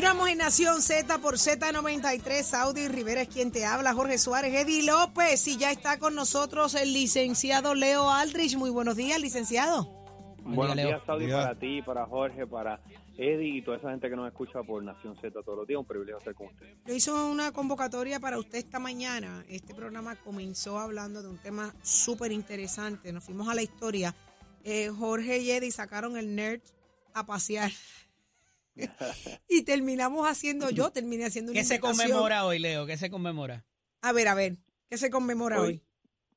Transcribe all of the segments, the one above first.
Continuamos en Nación Z por Z93. Saudi Rivera es quien te habla. Jorge Suárez, Eddie López. Y ya está con nosotros el licenciado Leo Aldrich. Muy buenos días, licenciado. Buenos Leo. días, Saudi, día. para ti, para Jorge, para Eddie y toda esa gente que nos escucha por Nación Z todos los días. Un privilegio estar con ustedes. Yo hice una convocatoria para usted esta mañana. Este programa comenzó hablando de un tema súper interesante. Nos fuimos a la historia. Eh, Jorge y Eddie sacaron el nerd a pasear. y terminamos haciendo, yo terminé haciendo una ¿Qué se conmemora hoy, Leo? ¿Qué se conmemora? A ver, a ver, ¿qué se conmemora hoy?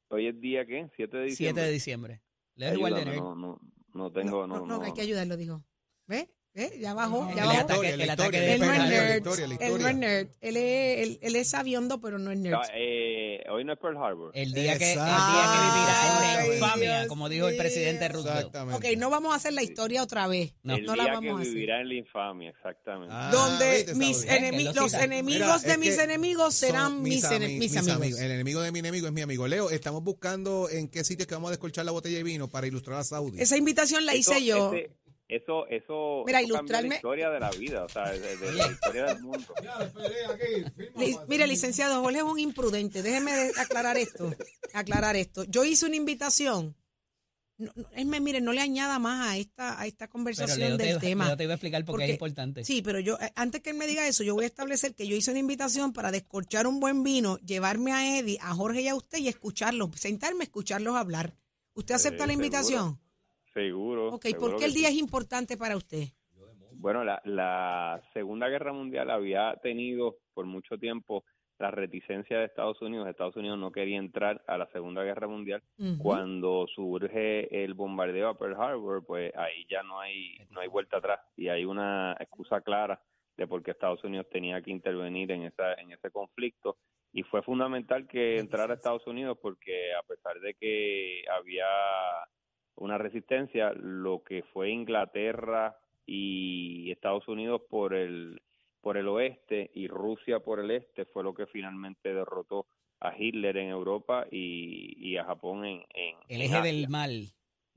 Hoy, hoy es día, ¿qué? 7 de 7 diciembre. de diciembre. Leo es igual de Ayúdame, no, no, no tengo, no, no, no, no. hay que ayudarlo, dijo. ¿Ve? ¿Ve? Ya bajó, ya El bajó. ataque, el ataque de Él no es nerd. Él no es nerd. Él es, él, él es sabiondo, pero no es nerd. No, eh, hoy no es Pearl Harbor. El día que, el día Exacto. que vivirá en infamia, Dios como dijo el presidente. Roosevelt. Exactamente. Ok, no vamos a hacer la historia otra vez. No. el no día la que vamos a hacer. vivirá en la infamia, exactamente. Ah, Donde mis enemi- los enemigos Mira, de es mis que enemigos serán mis, ami- mis amigos. El enemigo de mi enemigo es mi amigo. Leo, estamos buscando en qué sitio es que vamos a descolchar la botella de vino para ilustrar a Saudi. Esa invitación la hice yo. Eso, eso, Mira, eso cambia ilustrarme- la historia de la vida, o sea, de, de- de la historia del mundo. Mire, licenciado, Jorge es un imprudente. Déjeme de- aclarar esto. Aclarar esto. Yo hice una invitación. No, no, es más, mire, no le añada más a esta, a esta conversación del tema. Leo te iba a explicar por qué Porque- es importante. Sí, pero yo, eh, antes que él me diga eso, yo voy a establecer que yo hice una invitación para descorchar un buen vino, llevarme a Eddie, a Jorge y a usted y escucharlos, sentarme a escucharlos hablar. ¿Usted acepta Sí, la seguro. invitación? Seguro. Ok, seguro ¿por qué el sí. día es importante para usted? Bueno, la, la Segunda Guerra Mundial había tenido por mucho tiempo la reticencia de Estados Unidos. Estados Unidos no quería entrar a la Segunda Guerra Mundial. Cuando surge el bombardeo a Pearl Harbor, pues ahí ya no hay no hay vuelta atrás y hay una excusa clara de por qué Estados Unidos tenía que intervenir en esa en ese conflicto y fue fundamental que entrara Estados Unidos porque a pesar de que había una resistencia, lo que fue Inglaterra y Estados Unidos por el por el oeste y Rusia por el este fue lo que finalmente derrotó a Hitler en Europa y, y a Japón en, en El eje del mal.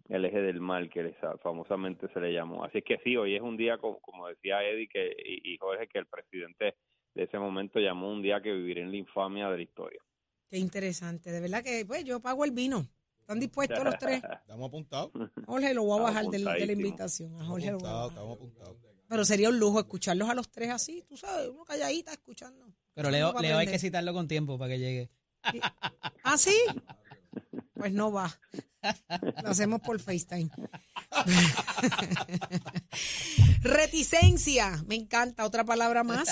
el eje del mal que les- famosamente se le llamó. Así que sí, hoy es un día, como, como decía Eddie que, y, y Jorge, que el presidente de ese momento llamó un día que vivirá en la infamia de la historia. Qué interesante. De verdad que, pues, yo pago el vino. ¿Están dispuestos los tres? Estamos apuntados. Jorge lo voy a Estamos bajar de, la invitación. A Jorge lo voy a estamos apuntados. Pero sería un lujo escucharlos a los tres así, tú sabes, uno calladita escuchando. Pero Leo, hay que citarlo con tiempo para que llegue. ¿Ah, sí? Pues no va. Lo hacemos por FaceTime. Reticencia, me encanta, otra palabra más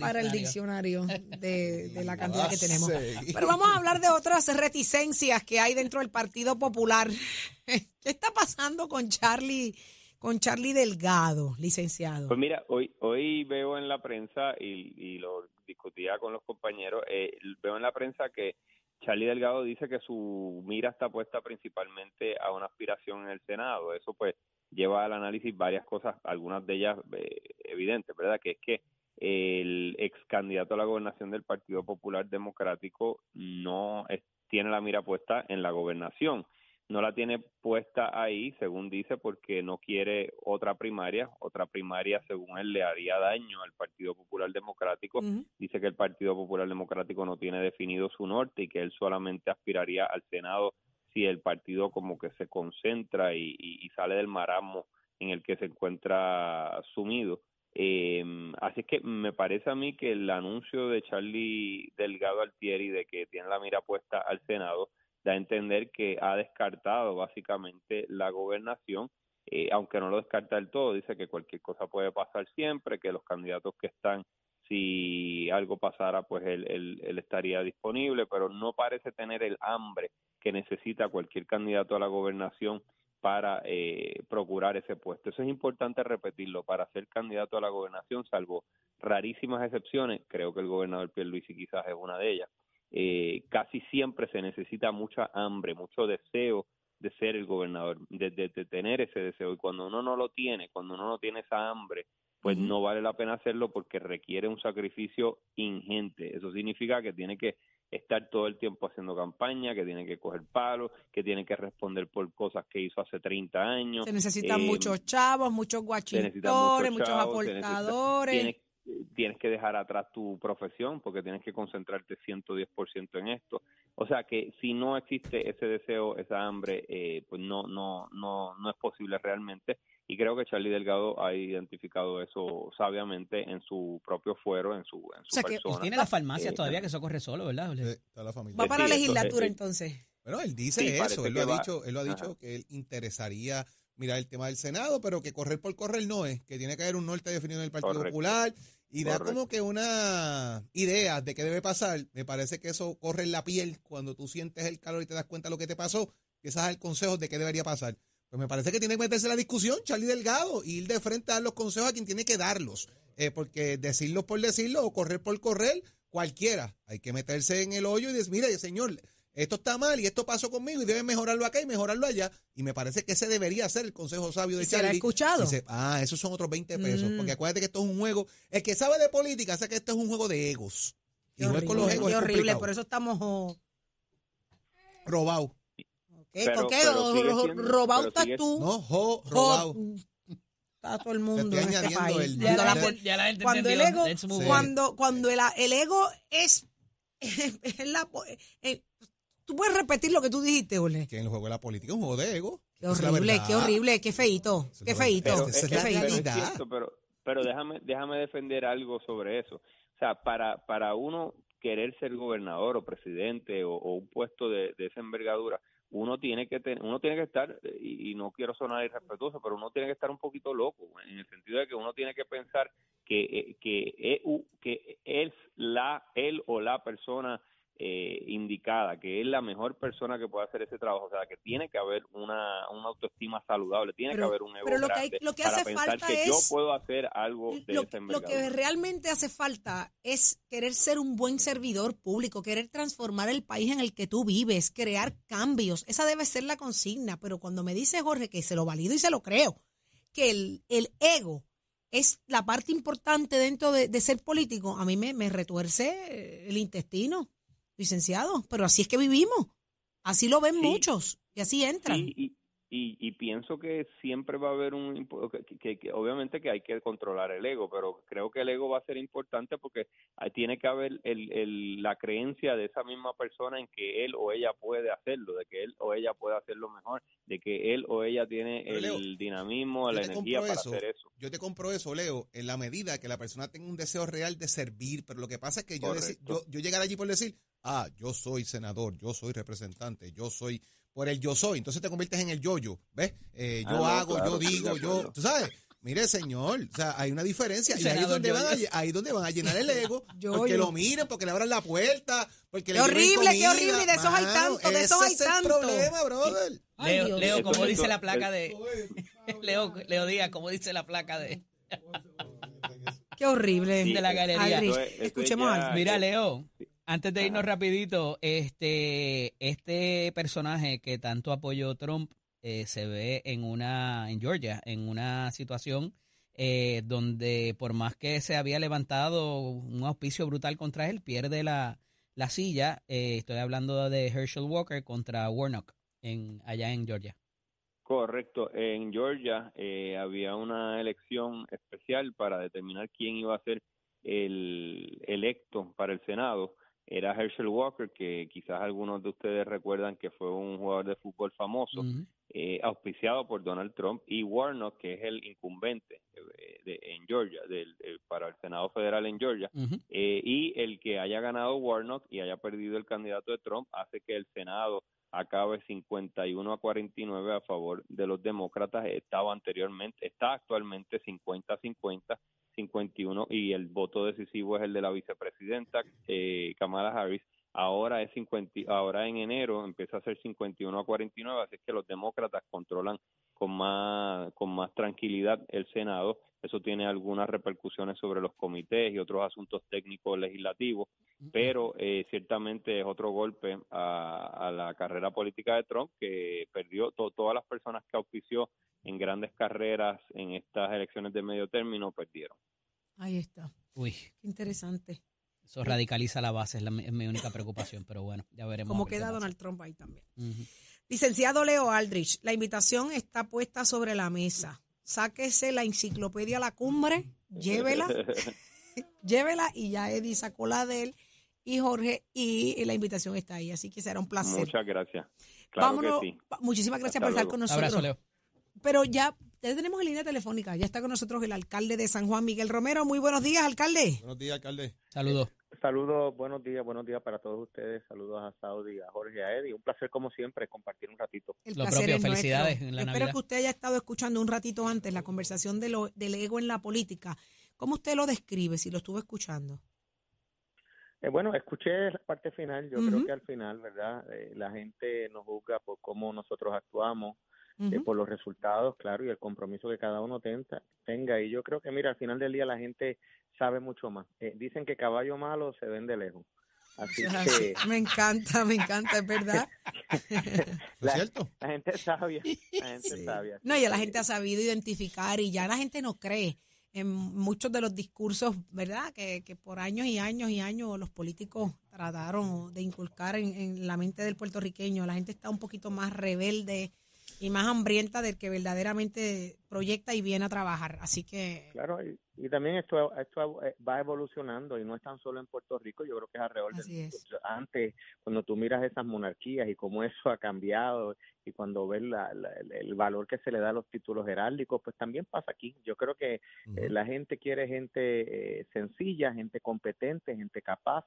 para el diccionario. de, de la cantidad que tenemos. Pero vamos a hablar de otras reticencias que hay dentro del Partido Popular. ¿Qué está pasando con Charlie, con Charlie Delgado, licenciado? Pues mira, hoy hoy veo en la prensa, y, y lo discutía con los compañeros, eh, veo en la prensa que Charlie Delgado dice que su mira está puesta principalmente a una aspiración en el Senado. Eso pues lleva al análisis varias cosas, algunas de ellas eh, evidentes, ¿verdad? Que es que el ex candidato a la gobernación del Partido Popular Democrático no tiene la mira puesta en la gobernación. No la tiene puesta ahí, según dice, porque no quiere otra primaria. Otra primaria, según él, le haría daño al Partido Popular Democrático dice que el Partido Popular Democrático no tiene definido su norte y que él solamente aspiraría al Senado si el partido como que se concentra y, y- y sale del marasmo en el que se encuentra sumido. Eh, así es que me parece a mí que el anuncio de Charlie Delgado Altieri de que tiene la mira puesta al Senado da a entender que ha descartado básicamente la gobernación, eh, aunque no lo descarta del todo, dice que cualquier cosa puede pasar siempre, que los candidatos que están si algo pasara, pues él, él, él estaría disponible, pero no parece tener el hambre que necesita cualquier candidato a la gobernación para eh, procurar ese puesto. Eso es importante repetirlo. Para ser candidato a la gobernación, salvo rarísimas excepciones, creo que el gobernador Pierluisi quizás es una de ellas, eh, casi siempre se necesita mucha hambre, mucho deseo de ser el gobernador, de, de- de tener ese deseo. Y cuando uno no lo tiene, cuando uno no tiene esa hambre, pues no vale la pena hacerlo porque requiere un sacrificio ingente. Eso significa que tiene que estar todo el tiempo haciendo campaña, que tiene que coger palos, que tiene que responder por cosas que hizo hace 30 años. Se necesitan Eh, muchos chavos, muchos guachintores, muchos chavos, aportadores. Tienes, que dejar atrás tu profesión porque tienes que concentrarte 110% en esto. O sea que si no existe ese deseo, esa hambre, eh, pues no, no, no, no es posible realmente. Y creo que Charlie Delgado ha identificado eso sabiamente en su propio fuero, en su, en su sea que tiene las farmacias Eh, todavía que eso corre solo, ¿verdad? Eh, toda la familia. Va para la legislatura entonces, entonces. Bueno, él dice Sí, eso, él lo ha va- dicho, él lo ha dicho Ajá. que él interesaría mirar el tema del Senado, pero que correr por correr no es, que tiene que haber un norte definido en el Partido Correcto. Popular y da como que una idea de qué debe pasar. Me parece que eso corre en la piel cuando tú sientes el calor y te das cuenta de lo que te pasó, empiezas a dar consejos de qué debería pasar. Pues me parece que tiene que meterse en la discusión, Charlie Delgado, y ir de frente a dar los consejos a quien tiene que darlos. Eh, porque decirlos por decirlo o correr por correr, cualquiera. Hay que meterse en el hoyo y decir, mire, señor, esto está mal y esto pasó conmigo y debe mejorarlo acá y mejorarlo allá. Y me parece que ese debería ser el consejo sabio de ¿Y será Charlie. escuchado? Dice, ah, esos son otros 20 pesos. Mm. Porque acuérdate que esto es un juego. El que sabe de política sabe que esto es un juego de egos. Y Qué no es con los horrible, egos. qué es horrible, complicado. por eso estamos oh, Robado. ¿qué? Pero- ¿Con qué? pero sigue Ro- siendo- robado estás sigue- tú. No, jo, Jo- robado. Está todo el mundo en este añadiendo país. el- Ya Cuando la, ya la cuando el ego, cuando, cuando el, el ego es, es la, eh, tú puedes repetir lo que tú dijiste, Ole. Que en el juego de la política es un juego de ego. Qué horrible, qué horrible, qué feito, qué feito, qué pero feito. pero, pero déjame, déjame defender algo sobre eso. O sea, para, para uno querer ser gobernador o presidente o, o un puesto de, de esa envergadura, uno tiene que tener, uno tiene que estar, y, y no quiero sonar irrespetuoso, pero uno tiene que estar un poquito loco, en el sentido de que uno tiene que pensar que, eh, que, eh, que es la, él o la persona eh, indicada, que es la mejor persona que puede hacer ese trabajo, o sea, que tiene que haber una, una autoestima saludable, tiene Pero- que haber un ego pero lo que hay- lo que para hace pensar falta que yo es- puedo hacer algo de Lo, lo que realmente hace falta es querer ser un buen servidor público, querer transformar el país en el que tú vives, crear cambios. Esa debe ser la consigna. Pero cuando me dice Jorge, que se lo valido y se lo creo, que el, el ego es la parte importante dentro de, de ser político, a mí me, me retuerce el intestino, licenciado. Pero así es que vivimos. Así lo ven Sí. muchos y así entran. Sí, y, y, y pienso que siempre va a haber un que, que- que obviamente que hay que controlar el ego pero creo que el ego va a ser importante porque ahí tiene que haber el, el- la creencia de esa misma persona en que él o ella puede hacerlo de que él o ella puede hacerlo mejor de que él o ella tiene Pero, el Leo, dinamismo la energía para eso. hacer eso Yo te compro eso, Leo, en la medida que la persona tenga un deseo real de servir, pero lo que pasa es que yo, yo llegar allí por decir, ah, yo soy senador, yo soy representante, yo soy, por el yo soy, entonces te conviertes en el yo-yo, ¿ves? Eh, yo Ah, no, hago, claro, yo digo, yo, acuerdo. tú sabes, mire señor, o sea, hay una diferencia, y ahí donde van a, ahí donde van a llenar el ego, porque lo miren, porque le abran la puerta, porque Qué horrible, qué comida. horrible, y de esos hay Mano, tantos, de esos hay es el tantos. problema, brother. Ay, Leo, Dios. Leo, Eso como dice la placa de. Leo, Leo Díaz, como dice la placa de. Qué horrible. De la galería. Escuchemos ya- algo. Mira, Leo, antes de irnos rapidito, este, este personaje que tanto apoyó Trump eh, se ve en una, en Georgia, en una situación eh, donde por más que se había levantado un auspicio brutal contra él, pierde la, la silla. Eh, estoy hablando de Herschel Walker contra Warnock en, allá en Georgia. Correcto. En Georgia eh, había una elección especial para determinar quién iba a ser el electo para el Senado. Era Herschel Walker, que quizás algunos de ustedes recuerdan que fue un jugador de fútbol famoso, eh, auspiciado por Donald Trump, y Warnock, que es el incumbente eh, de- en Georgia, del, eh, para el Senado Federal en Georgia. Eh, y el que haya ganado Warnock y haya perdido el candidato de Trump hace que el Senado acabe 51 a 49 a favor de los demócratas. Estaba anteriormente, está actualmente 50 a 50, 51 y el voto decisivo es el de la vicepresidenta eh, Kamala Harris. ahora es 50, ahora en enero empieza a ser 51 a 49, así que los demócratas controlan con más con más tranquilidad el Senado. Eso tiene algunas repercusiones sobre los comités y otros asuntos técnicos legislativos, pero eh, ciertamente es otro golpe a, a, la carrera política de Trump que perdió to, todas las personas que auspició en grandes carreras en estas elecciones de medio término perdieron. Ahí está. Uy. Qué interesante. Eso radicaliza la base, es, la, es mi única preocupación, pero bueno, ya veremos. Como queda Donald Trump ahí también. Uh -huh. Licenciado Leo Aldrich, la invitación está puesta sobre la mesa. Sáquese la enciclopedia La Cumbre, llévela, llévela y ya Eddie sacó la de él y Jorge y la invitación está ahí, así que será un placer. Muchas gracias. Claro Vámonos, que sí. muchísimas gracias Hasta por estar con nosotros. Abrazo, Leo. Pero ya, ya tenemos en línea telefónica, ya está con nosotros el alcalde de San Juan, Miguel Romero. Muy buenos días, alcalde. Buenos días, alcalde. Saludos. Saludos, buenos días, buenos días para todos ustedes. Saludos a Saudi, a Jorge, a Eddie. Un placer, como siempre, compartir un ratito. El Lo placer propio, es felicidades en la Espero Navidad. que usted haya estado escuchando un ratito antes la conversación de lo, del ego en la política. ¿Cómo usted lo describe si lo estuvo escuchando? Eh, bueno, escuché la parte final. Yo creo que al final, ¿verdad? Eh, la gente nos juzga por cómo nosotros actuamos, eh, por los resultados, claro, y el compromiso que cada uno tenta- tenga. Y yo creo que, mira, al final del día la gente sabe mucho más. Eh, dicen que caballo malo se ven de lejos. Así que Me encanta, me encanta, es verdad. ¿No La- es cierto? la gente es sabia. La gente Sí. es sabia. No, ya la gente ha sabido identificar y ya la gente no cree en muchos de los discursos, ¿verdad? Que, que por años y años y años los políticos trataron de inculcar en, en la mente del puertorriqueño. La gente está un poquito más rebelde y más hambrienta del que verdaderamente proyecta y viene a trabajar. Así que Claro, y, y también esto, esto eh, va evolucionando y no es tan solo en Puerto Rico, yo creo que es alrededor Así es. Antes, cuando tú miras esas monarquías y cómo eso ha cambiado y cuando ves la- la- el, el valor que se le da a los títulos heráldicos, pues también pasa aquí. Yo creo que eh, la gente quiere gente eh, sencilla, gente competente, gente capaz,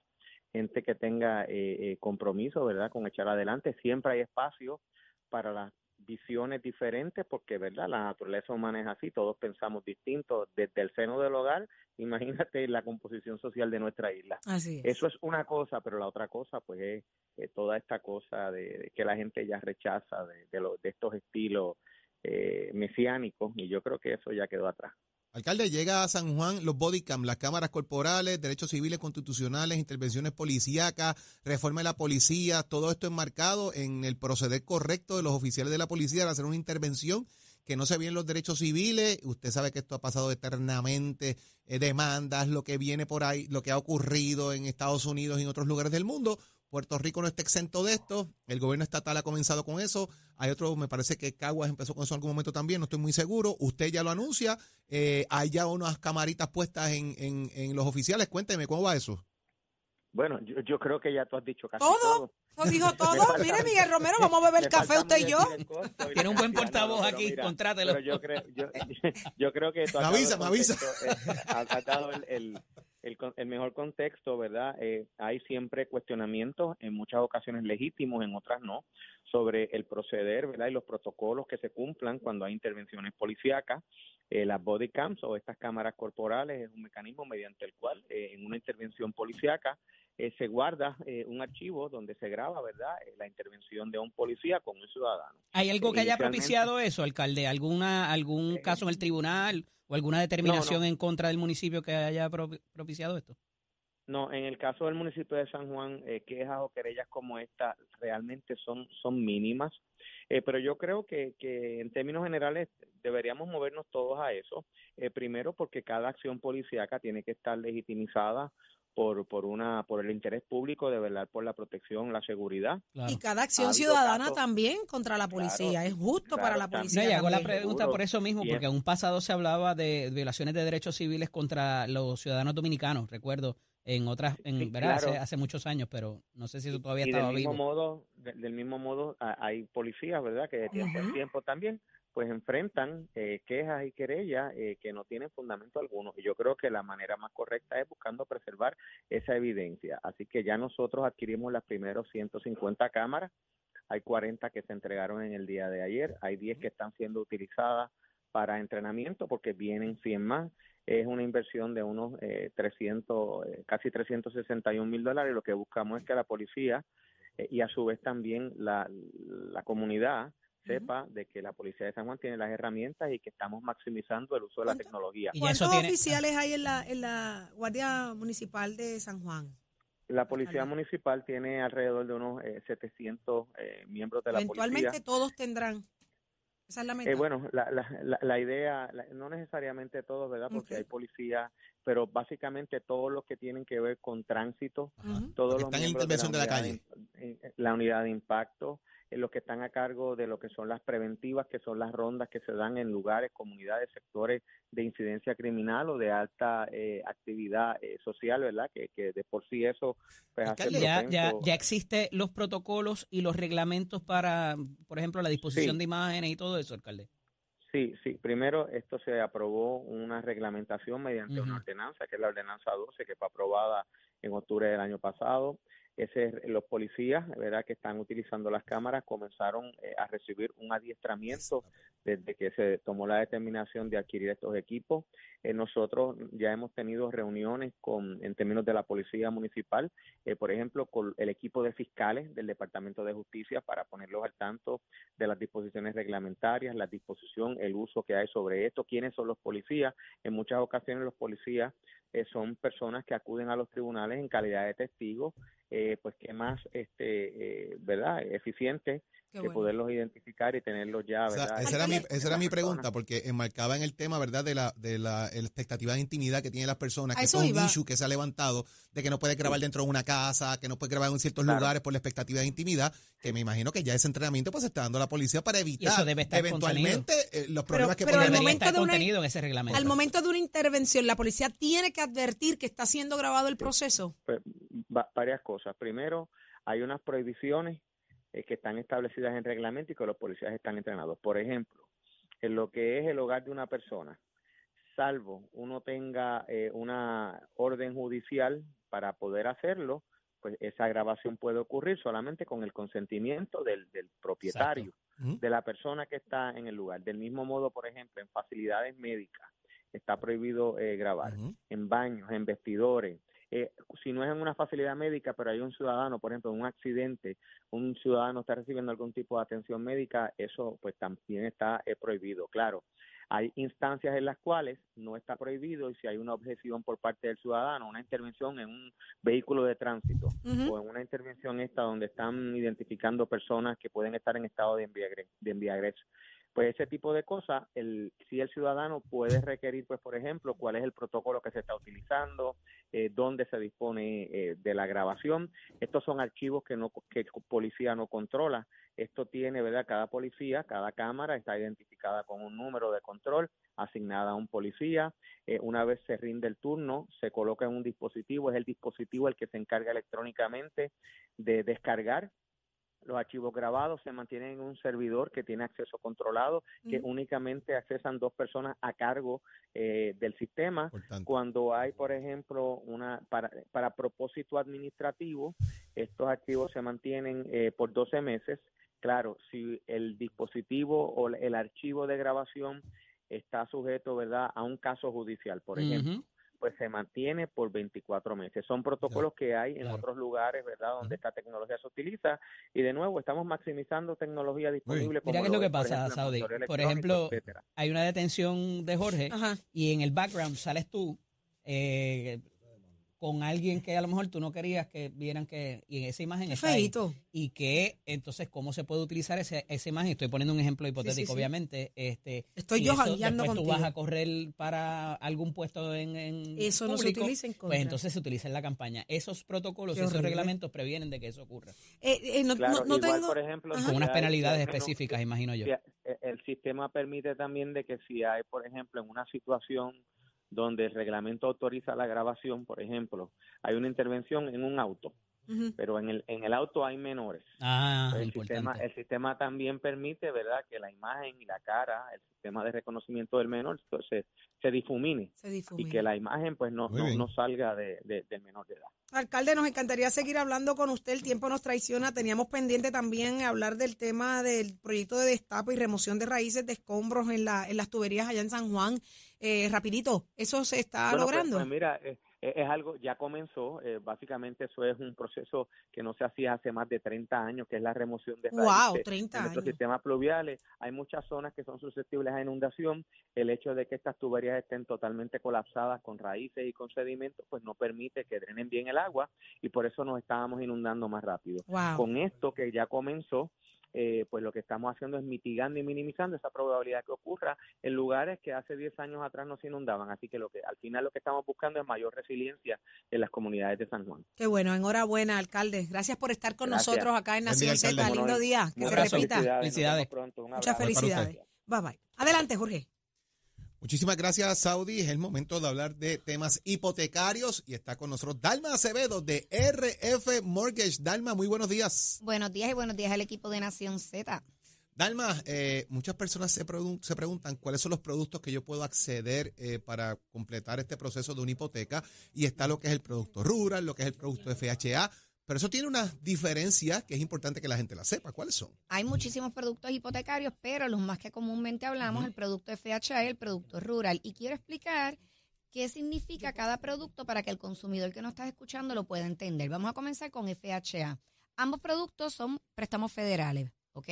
gente que tenga eh, eh, compromiso, ¿verdad?, con echar adelante. Siempre hay espacio para las visiones diferentes porque, ¿verdad?, la naturaleza humana es así, todos pensamos distintos desde el seno del hogar, imagínate la composición social de nuestra isla. así es. Eso es una cosa, pero la otra cosa, pues, es eh, toda esta cosa de, de que la gente ya rechaza de, de, lo- de estos estilos eh, mesiánicos, y yo creo que eso ya quedó atrás. Alcalde, llega a San Juan los bodycam, las cámaras corporales, derechos civiles constitucionales, intervenciones policíacas, reforma de la policía, todo esto enmarcado en el proceder correcto de los oficiales de la policía al hacer una intervención que no se bien los derechos civiles. Usted sabe que esto ha pasado eternamente, eh, demandas, lo que viene por ahí, lo que ha ocurrido en Estados Unidos y en otros lugares del mundo. Puerto Rico no está exento de esto, el gobierno estatal ha comenzado con eso, hay otro, me parece que Caguas empezó con eso en algún momento también, no estoy muy seguro, usted ya lo anuncia, eh, hay ya unas camaritas puestas en, en, en los oficiales, cuénteme, ¿cómo va eso? Bueno, yo, yo creo que ya tú has dicho casi ¿Todo? todo. Lo dijo Me todo. falta- Mire, Miguel Romero, vamos a beber Me café usted y yo. y Tiene un buen portavoz aquí, mira, contrátelo. Pero yo creo, yo, yo creo que tú Me has dado avisa, me avisa. eh, has- has dado el, el, el el mejor contexto, ¿verdad? Eh, hay siempre cuestionamientos, en muchas ocasiones legítimos, en otras no, sobre el proceder, ¿verdad? Y los protocolos que se cumplan cuando hay intervenciones policíacas. Eh, las body cams o estas cámaras corporales es un mecanismo mediante el cual eh, en una intervención policíaca eh, se guarda eh, un archivo donde se graba, ¿verdad?, Eh, la intervención de un policía con un ciudadano. ¿Hay algo que haya Inicialmente- propiciado eso, alcalde? ¿Alguna algún Eh, caso en el tribunal o alguna determinación en contra del municipio que haya propi- propiciado esto? No, en el caso del municipio de San Juan, eh, quejas o querellas como esta realmente son, son mínimas, Eh, pero yo creo que, que en términos generales deberíamos movernos todos a eso. Eh, primero porque cada acción policíaca tiene que estar legitimizada por, por, una, por el interés público de velar por la protección, la seguridad. Claro. Y cada acción Ha ciudadana casos- también contra la policía. Claro, es justo para la también. policía. No, y hago la pregunta Seguro. por eso mismo, porque en un pasado se hablaba de violaciones de derechos civiles contra los ciudadanos dominicanos, recuerdo, en otras, en, Sí, ¿verdad? Hace, claro. hace muchos años, pero no sé si eso todavía y estaba del mismo vivo. modo de- del mismo modo hay policías verdad que de tiempo en tiempo también pues enfrentan eh, quejas y querellas eh, que no tienen fundamento alguno. Y yo creo que la manera más correcta es buscando preservar esa evidencia. Así que ya nosotros adquirimos las primeros 150 cámaras. Hay 40 que se entregaron en el día de ayer. Hay 10 que están siendo utilizadas para entrenamiento porque vienen 100 más. Es una inversión de unos eh, 300, eh, casi 361 mil dólares. Lo que buscamos es que la policía eh, y a su vez también la, la comunidad sepa de que la policía de San Juan tiene las herramientas y que estamos maximizando el uso de la ¿Cuánto- tecnología. Y ¿Cuántos eso tiene- oficiales hay en la, en la Guardia Municipal de San Juan? La policía municipal tiene alrededor de unos eh, 700 eh, miembros de la Eventualmente policía. todos tendrán. Esa es la meta. Eh, bueno, la, la, la, la idea, la- no necesariamente todos, ¿verdad? Porque hay policías, pero básicamente todos los que tienen que ver con tránsito, todos Los los que están en miembros intervención de la unidad de- en- la unidad de impacto, eh, los que están a cargo de lo que son las preventivas, que son las rondas que se dan en lugares, comunidades, sectores de incidencia criminal o de alta eh, actividad eh, social, ¿verdad? Que, que de por sí eso pues, hace ya, ya, ya existe los protocolos y los reglamentos para, por ejemplo, la disposición Sí. de imágenes y todo eso, alcalde. Sí, sí. Primero, esto se aprobó una reglamentación mediante una ordenanza, que es la ordenanza 12, que fue aprobada en octubre del año pasado. Ese, los policías, ¿verdad?, que están utilizando las cámaras comenzaron eh, a recibir un adiestramiento desde que se tomó la determinación de adquirir estos equipos. Eh, nosotros ya hemos tenido reuniones con, en términos de la policía municipal, eh, por ejemplo, con el equipo de fiscales del Departamento de Justicia para ponerlos al tanto de las disposiciones reglamentarias, la disposición, el uso que hay sobre esto, quiénes son los policías. En muchas ocasiones los policías eh, son personas que acuden a los tribunales en calidad de testigos, eh, pues que más, este, eh, ¿verdad?, eficiente Qué que bueno. poderlos identificar y tenerlos ya, O sea, ¿verdad? esa era mi, esa era mi pregunta, porque enmarcaba en el tema, ¿verdad?, de la, de la expectativa de intimidad que tienen las personas, A que es un iba. issue que se ha levantado, de que no puedes grabar dentro de una casa, que no puedes grabar en ciertos Claro. lugares por la expectativa de intimidad, que me imagino que ya ese entrenamiento pues se está dando la policía para evitar eventualmente eh, los problemas que pero pueden haber. momento estar de una- contenido en ese reglamento. Al momento de una intervención, la policía tiene que advertir que está siendo grabado el proceso. Pues, va- varias cosas. Primero, hay unas prohibiciones eh, que están establecidas en reglamento y que los policías están entrenados. Por ejemplo, en lo que es el hogar de una persona, salvo uno tenga eh, una orden judicial para poder hacerlo, pues esa grabación puede ocurrir solamente con el consentimiento del, del propietario de la persona que está en el lugar. Del mismo modo, por ejemplo, en facilidades médicas está prohibido eh, grabar, en baños, en vestidores. Eh, si no es en una facilidad médica, pero hay un ciudadano, por ejemplo, en un accidente, un ciudadano está recibiendo algún tipo de atención médica, eso pues también está eh, prohibido. Claro, hay instancias en las cuales no está prohibido y si hay una objeción por parte del ciudadano, una intervención en un vehículo de tránsito o en una intervención esta donde están identificando personas que pueden estar en estado de embriaguez, de embriaguez. Pues ese tipo de cosas, el, si el ciudadano puede requerir, pues por ejemplo, cuál es el protocolo que se está utilizando, eh, dónde se dispone eh, de la grabación. Estos son archivos que no que policía no controla. Esto tiene, ¿verdad? Cada policía, cada cámara está identificada con un número de control asignada a un policía. Eh, una vez se rinde el turno, se coloca en un dispositivo, es el dispositivo el que se encarga electrónicamente de descargar los archivos grabados se mantienen en un servidor que tiene acceso controlado, que únicamente accesan dos personas a cargo eh, del sistema. Cuando hay, por ejemplo, una para, para propósito administrativo, estos archivos se mantienen eh, por 12 meses. Claro, si el dispositivo o el archivo de grabación está sujeto, ¿verdad?, a un caso judicial, por ejemplo. Pues se mantiene por 24 meses. Son protocolos que hay en claro. otros lugares, ¿verdad?, donde esta tecnología se utiliza. Y de nuevo, estamos maximizando tecnología disponible. Mira qué es lo que por pasa, Saudi. Por ejemplo, etcétera. Hay una detención de Jorge Ajá. y en el background sales tú eh, con alguien que a lo mejor tú no querías que vieran que y en esa imagen Qué está ahí. y que entonces cómo se puede utilizar ese, esa imagen estoy poniendo un ejemplo hipotético sí. obviamente este Estoy y yo eso después tú contigo. vas a correr para algún puesto en, en Eso no se utiliza en contra. pues entonces se utiliza en la campaña esos protocolos esos reglamentos previenen de que eso ocurra Eh, eh, no, Claro, no- no igual, tengo... por ejemplo, Ajá. con unas penalidades específicas imagino yo si hay- el sistema permite también de que si hay, por ejemplo, en una situación donde el reglamento autoriza la grabación, por ejemplo, hay una intervención en un auto Pero en el, en el auto hay menores. Ah, el, sistema, el sistema también permite, ¿verdad?, que la imagen y la cara, el sistema de reconocimiento del menor, se, se difumine Se y que la imagen pues no, no, no salga de, de- del menor de edad. Alcalde, nos encantaría seguir hablando con usted. El tiempo nos traiciona. Teníamos pendiente también hablar del tema del proyecto de destapo y remoción de raíces de escombros en, la, en las tuberías allá en San Juan. Eh, rapidito, ¿eso se está Bueno, pues- logrando? Pues, mira, eh, es algo, ya comenzó, eh, básicamente eso es un proceso que no se hacía hace más de 30 años, que es la remoción de Wow, raíces 30 en nuestros sistemas pluviales. Hay muchas zonas que son susceptibles a inundación. El hecho de que estas tuberías estén totalmente colapsadas con raíces y con sedimentos, pues no permite que drenen bien el agua y por eso nos estábamos inundando más rápido. Wow. Con esto que ya comenzó, eh, pues lo que estamos haciendo es mitigando y minimizando esa probabilidad que ocurra en lugares que hace 10 años atrás no se inundaban. Así que lo que al final lo que estamos buscando es mayor resiliencia en las comunidades de San Juan. Qué bueno, enhorabuena, alcade. Gracias por estar con Gracias. nosotros acá en Nación Z. alcalde. Lindo día, que se Muchas repita. Felicidades. nos Felicidades. vemos pronto. Un Muchas felicidades. Bye bye. Adelante, Jorge. Muchísimas gracias, Saudi. Es el momento de hablar de temas hipotecarios y está con nosotros Dalma Acevedo de RF Mortgage. Dalma, muy buenos días. Buenos días y buenos días al equipo de Nación Z. Dalma, eh, muchas personas se, se preguntan cuáles son los productos que yo puedo acceder eh, para completar este proceso de una hipoteca y está lo que es el producto rural, lo que es el producto FHA, pero eso tiene unas diferencias que es importante que la gente las sepa. ¿Cuáles son? Hay muchísimos productos hipotecarios, pero los más que comúnmente hablamos, el producto FHA y el producto rural. Y quiero explicar qué significa cada producto para que el consumidor que nos está escuchando lo pueda entender. Vamos a comenzar con FHA. Ambos productos son préstamos federales, ¿ok?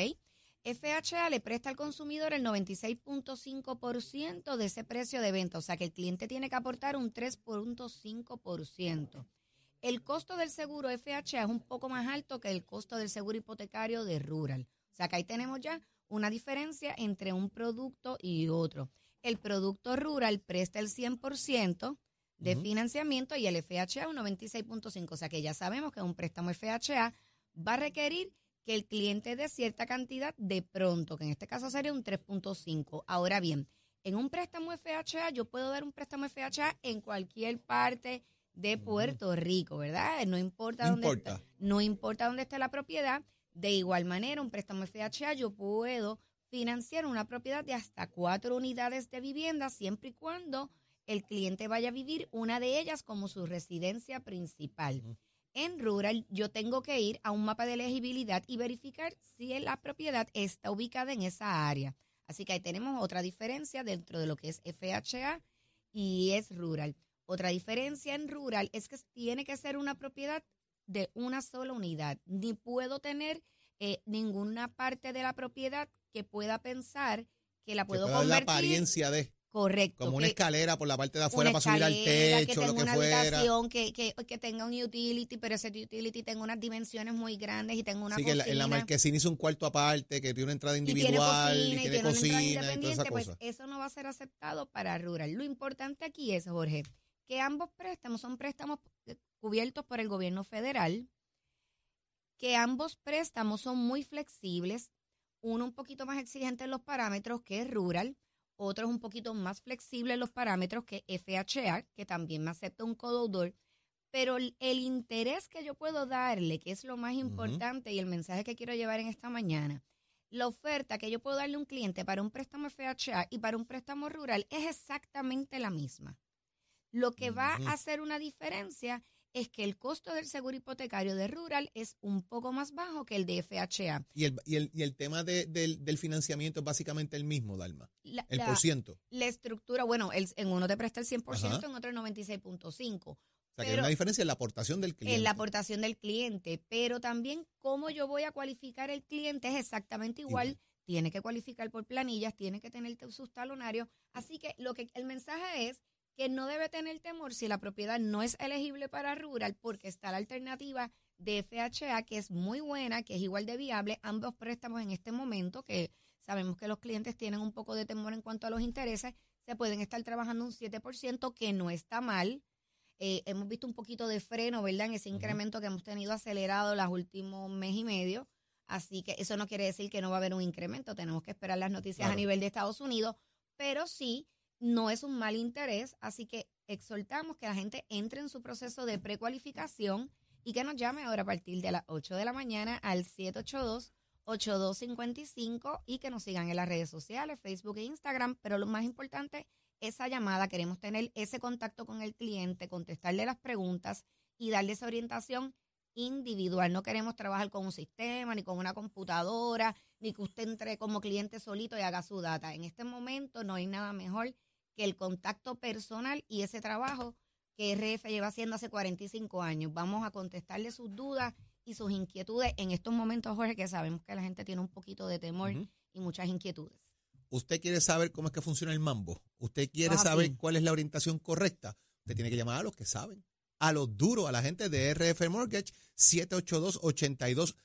FHA le presta al consumidor el 96.5% de ese precio de venta, o sea que el cliente tiene que aportar un 3.5%. El costo del seguro FHA es un poco más alto que el costo del seguro hipotecario de Rural. O sea que ahí tenemos ya una diferencia entre un producto y otro. El producto Rural presta el 100% de financiamiento y el FHA un 96.5%. O sea que ya sabemos que un préstamo FHA va a requerir que el cliente dé cierta cantidad de pronto, que en este caso sería un 3.5. Ahora bien, en un préstamo FHA yo puedo dar un préstamo FHA en cualquier parte de Puerto Rico, ¿verdad? No importa No dónde importa. está- no importa dónde esté la propiedad. De igual manera, un préstamo FHA yo puedo financiar una propiedad de hasta cuatro unidades de vivienda siempre y cuando el cliente vaya a vivir una de ellas como su residencia principal. En rural yo tengo que ir a un mapa de elegibilidad y verificar si la propiedad está ubicada en esa área. Así que ahí tenemos otra diferencia dentro de lo que es FHA y es rural. Otra diferencia en rural es que tiene que ser una propiedad de una sola unidad. Ni puedo tener eh, ninguna parte de la propiedad que pueda pensar que la Que puedo pueda dar la convertir apariencia de correcto. como una que- escalera por la parte de afuera una para subir al techo, que lo que una fuera. que, que, que tenga un utility, pero ese utility tenga unas dimensiones muy grandes y tenga una Sí, que en la, cocina. marquesina hizo un cuarto aparte, que tiene una entrada y tiene individual, cocina, y tiene tiene una cocina y toda esa independiente, pues cosa. eso no va a ser aceptado para rural. Lo importante aquí es, Jorge, que ambos préstamos son préstamos cubiertos por el gobierno federal, que ambos préstamos son muy flexibles, uno un poquito más exigente en los parámetros que es rural, otro es un poquito más flexible en los parámetros que FHA, que también me acepta un codeudor, pero el, el interés que yo puedo darle, que es lo más importante y el mensaje que quiero llevar en esta mañana, la oferta que yo puedo darle a un cliente para un préstamo FHA y para un préstamo rural es exactamente la misma. Lo que va a hacer una diferencia es que el costo del seguro hipotecario de rural es un poco más bajo que el de FHA. Y el, y el, y el tema de- del, del financiamiento es básicamente el mismo, Dalma. La, El por ciento. la estructura, bueno, el- en uno te presta el 100%, Ajá. en otro el 96.5%. O sea, que hay Pero- una diferencia en la aportación del cliente. en la aportación del cliente, pero también cómo yo voy a cualificar el cliente es exactamente igual. Igual. Tiene que cualificar por planillas, tiene que tener te- sus talonarios. Así que lo que el mensaje es que no debe tener temor si la propiedad no es elegible para rural, porque está la alternativa de FHA, que es muy buena, que es igual de viable. Ambos préstamos en este momento, que sabemos que los clientes tienen un poco de temor en cuanto a los intereses, se pueden estar trabajando un 7%, que no está mal. Eh, hemos visto un poquito de freno, ¿verdad? En ese incremento que hemos tenido acelerado los últimos mes y medio. Así que eso no quiere decir que no va a haber un incremento. Tenemos que esperar las noticias Claro. a nivel de Estados Unidos, pero sí, no es un mal interés. Así que exhortamos que la gente entre en su proceso de precualificación y que nos llame ahora a partir de las 8 de la mañana al 782-8255 y que nos sigan en las redes sociales, Facebook e Instagram. Pero lo más importante, esa llamada, queremos tener ese contacto con el cliente, contestarle las preguntas y darle esa orientación individual. No queremos trabajar con un sistema, ni con una computadora, ni que usted entre como cliente solito y haga su data. En este momento no hay nada mejor que el contacto personal y ese trabajo que RF lleva haciendo hace 45 años. Vamos a contestarle sus dudas y sus inquietudes en estos momentos, Jorge, que sabemos que la gente tiene un poquito de temor y muchas inquietudes. Usted quiere saber cómo es que funciona el mambo. Usted quiere Ah, saber cuál es la orientación correcta. Usted tiene que llamar a los que saben. A los duros, a la gente de RF Mortgage, 782-8255. Ya,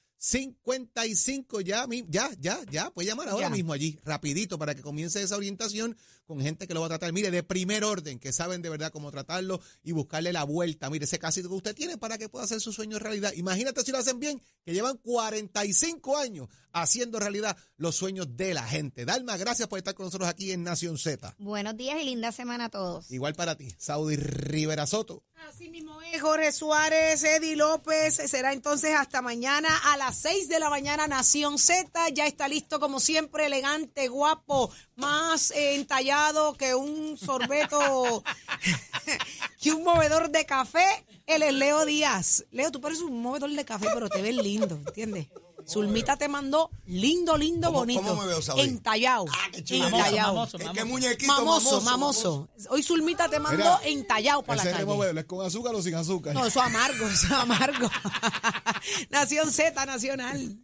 mi- ya, ya, ya. Puede llamar ahora Ya. mismo allí, rapidito, para que comience esa orientación con gente que lo va a tratar, mire, de primer orden, que saben de verdad cómo tratarlo y buscarle la vuelta. Mire, ese casito que usted tiene para que pueda hacer su sueño realidad. Imagínate si lo hacen bien, que llevan 45 años haciendo realidad los sueños de la gente. Dalma, gracias por estar con nosotros aquí en Nación Z. Buenos días y linda semana a todos. Igual para ti, Saudi Rivera Soto. Así mismo es, Jorge Suárez, Eddie López. Será entonces hasta mañana a las 6 de la mañana, Nación Z. Ya está listo, como siempre, elegante, guapo, más eh, entallado que un sorbeto, que un movedor de café. Él es Leo Díaz. Leo, tú pareces un movedor de café, pero te ves lindo, ¿entiendes? Zulmita te mandó lindo, lindo, ¿Cómo- bonito. cómo me veo, Saudi? Entallado. Ah, qué chulo. entallado. Mamoso, Es mamoso. que muñequito Mamoso, mamoso. mamoso. Hoy Zulmita te mandó Mira, entallado para la calle. ¿es con azúcar o sin azúcar? No, eso amargo, eso amargo. Nación Z Nacional.